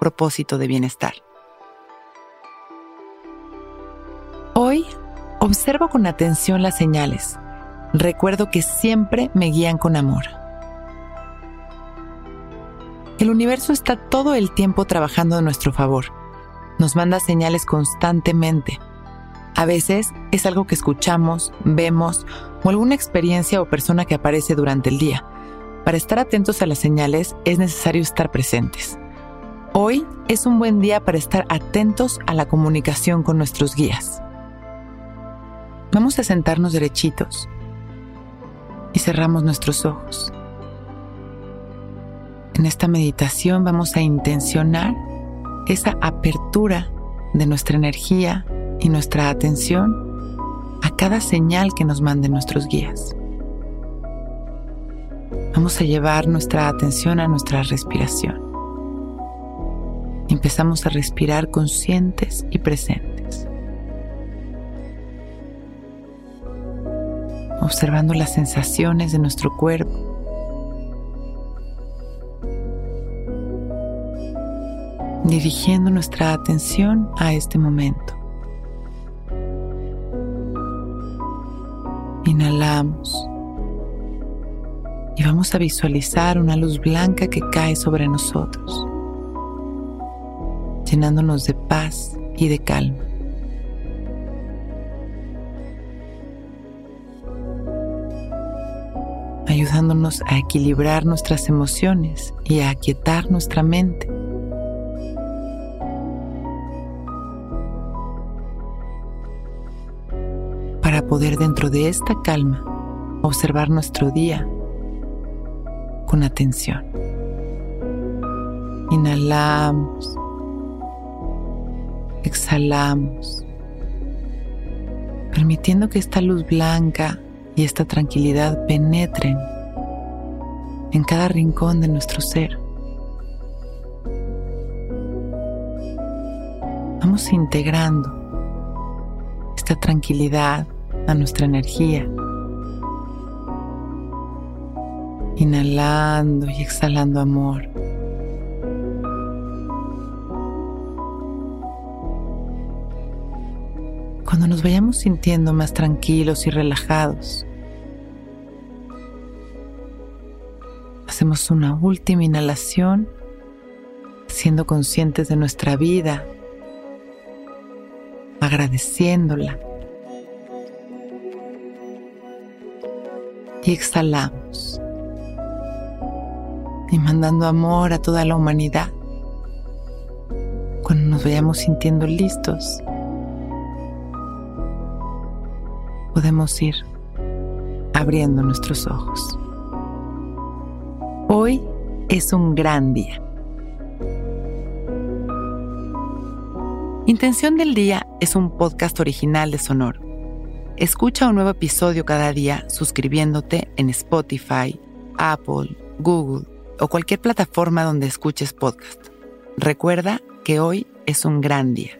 propósito de bienestar. Hoy observo con atención las señales. Recuerdo que siempre me guían con amor. El universo está todo el tiempo trabajando a nuestro favor. Nos manda señales constantemente. A veces es algo que escuchamos, vemos o alguna experiencia o persona que aparece durante el día. Para estar atentos a las señales es necesario estar presentes. Hoy es un buen día para estar atentos a la comunicación con nuestros guías. Vamos a sentarnos derechitos y cerramos nuestros ojos. En esta meditación vamos a intencionar esa apertura de nuestra energía y nuestra atención a cada señal que nos manden nuestros guías. Vamos a llevar nuestra atención a nuestra respiración. Empezamos a respirar conscientes y presentes. observando las sensaciones de nuestro cuerpo. dirigiendo nuestra atención a este momento. Inhalamos y vamos a visualizar una luz blanca que cae sobre nosotros, llenándonos de paz y de calma. ayudándonos a equilibrar nuestras emociones y a aquietar nuestra mente. Para poder dentro de esta calma observar nuestro día con atención. Inhalamos, exhalamos, permitiendo que esta luz blanca y esta tranquilidad penetren en cada rincón de nuestro ser. Vamos integrando esta tranquilidad a nuestra energía. Inhalando y exhalando amor. Cuando nos vayamos sintiendo más tranquilos y relajados, hacemos una última inhalación, siendo conscientes de nuestra vida, agradeciéndola. Y exhalamos. Y mandando amor a toda la humanidad. Cuando nos vayamos sintiendo listos, podemos ir abriendo nuestros ojos. Hoy es un gran día. Intención del Día es un podcast original de Sonoro. Escucha un nuevo episodio cada día suscribiéndote en Spotify, Apple, Google o cualquier plataforma donde escuches podcast. Recuerda que hoy es un gran día.